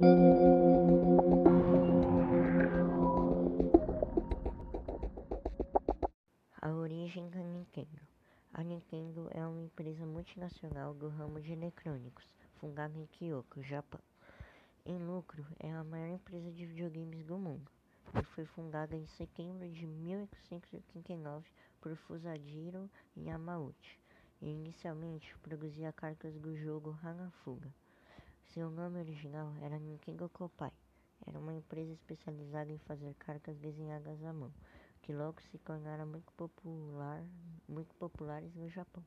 A origem da Nintendo. A Nintendo é uma empresa multinacional do ramo de eletrônicos, fundada em Kyoto, Japão. Em lucro, é a maior empresa de videogames do mundo e foi fundada em setembro de 1889 por Fusajiro Yamauchi e inicialmente produzia cartas do jogo Hanafuda. Seu nome original era Nintendo Kopai. Era uma empresa especializada em fazer cartas desenhadas à mão, que logo se tornaram muito, popular, muito populares no Japão.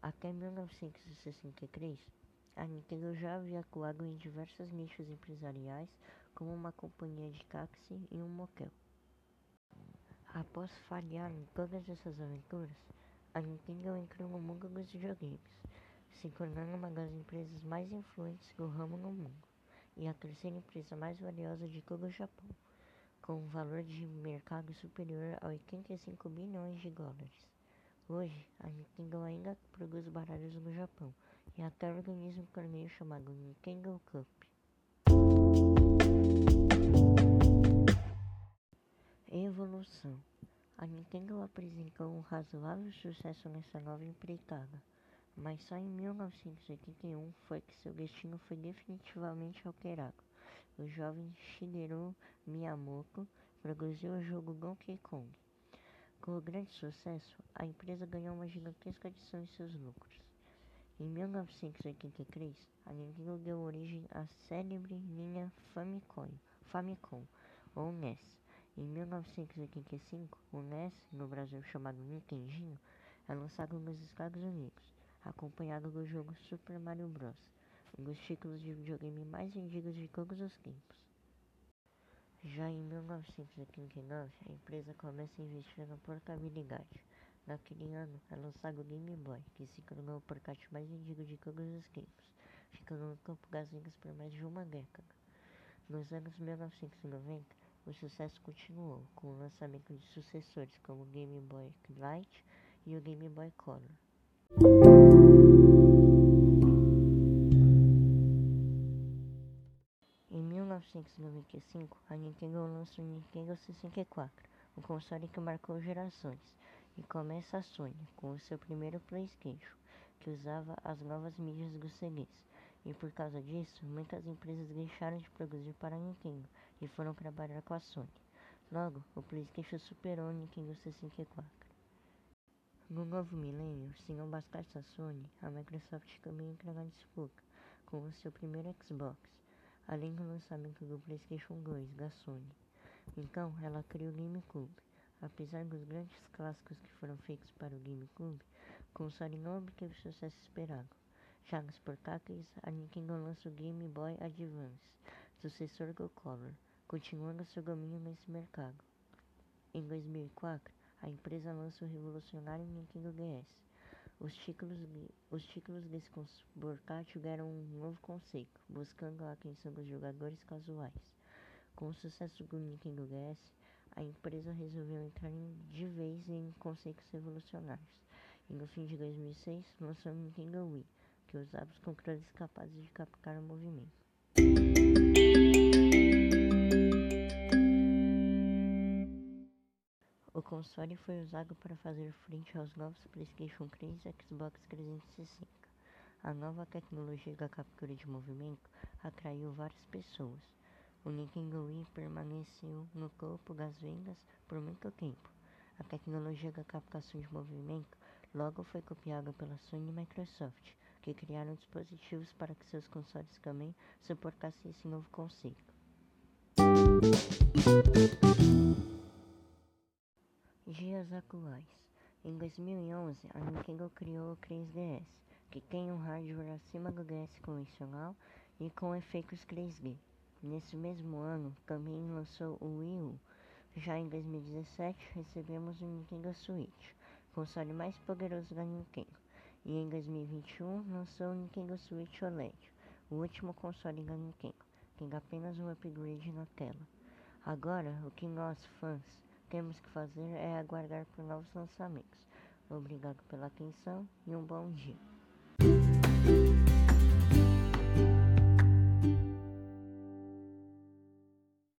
Até 1963, a Nintendo já havia atuado em diversos nichos empresariais, como uma companhia de táxi e um motel. Após falhar em todas essas aventuras, a Nintendo entrou no mundo dos videogames, se tornando uma das empresas mais influentes do ramo no mundo e a terceira empresa mais valiosa de todo o Japão, com um valor de mercado superior a 85 bilhões de dólares. Hoje, a Nintendo ainda produz baralhos no Japão e até organiza um torneio chamado Nintendo Cup. Evolução A Nintendo apresentou um razoável sucesso nessa nova empreitada, mas só em 1981 foi que seu destino foi definitivamente alterado. O jovem Shigeru Miyamoto produziu o jogo Donkey Kong. Com o grande sucesso, a empresa ganhou uma gigantesca adição em seus lucros. Em 1983, a Nintendo deu origem à célebre linha Famicom, Famicom ou NES. Em 1985, o NES, no Brasil chamado Nintendinho, é lançado nos Estados Unidos, acompanhado do jogo Super Mario Bros., um dos títulos de videogame mais vendidos de todos os tempos. Já em 1939, a empresa começa a investir na portabilidade. Naquele ano, é lançado o Game Boy, que se tornou o portátil mais vendido de todos os tempos, ficando no campo das vendas por mais de uma década. Nos anos 1990, o sucesso continuou, com o lançamento de sucessores como o Game Boy Light e o Game Boy Color. Em 1995, a Nintendo lança o Nintendo 64, um console que marcou gerações, e começa a Sony com o seu primeiro PlayStation, que usava as novas mídias dos CDs. E por causa disso, muitas empresas deixaram de produzir para a Nintendo e foram trabalhar com a Sony. Logo, o PlayStation superou o Nintendo 64. No novo milênio, se não bastasse a Sony, a Microsoft também entra na disputa, com o seu primeiro Xbox, além do lançamento do PlayStation 2 da Sony. Então, ela criou o GameCube. Apesar dos grandes clássicos que foram feitos para o GameCube, o console não obteve o sucesso esperado. Já nos portáteis, a Nintendo lança o Game Boy Advance, sucessor do Color, continuando seu domínio nesse mercado. Em 2004, a empresa lança o revolucionário Nintendo DS. Os títulos, os títulos desse portátil deram um novo conceito, buscando a atenção dos jogadores casuais. Com o sucesso do Nintendo DS, a empresa resolveu entrar de vez em conceitos revolucionários. E no fim de 2006, lançou o Nintendo Wii, que usava os controles capazes de captar o movimento. Console foi usado para fazer frente aos novos PlayStation 3 e Xbox 360. A nova tecnologia da captura de movimento atraiu várias pessoas. O Nintendo Wii permaneceu no topo das vendas por muito tempo. A tecnologia da captação de movimento logo foi copiada pela Sony e Microsoft, que criaram dispositivos para que seus consoles também suportassem esse novo conceito. Dias atuais. Em 2011, a Nintendo criou o 3DS, que tem um hardware acima do DS convencional e com efeitos 3D. Nesse mesmo ano, também lançou o Wii U. Já em 2017, recebemos o Nintendo Switch, console mais poderoso da Nintendo. E em 2021, lançou o Nintendo Switch OLED, o último console da Nintendo, tem apenas um upgrade na tela. Agora, o que nós, fãs, temos que fazer é aguardar por novos lançamentos. Obrigado pela atenção e um bom dia.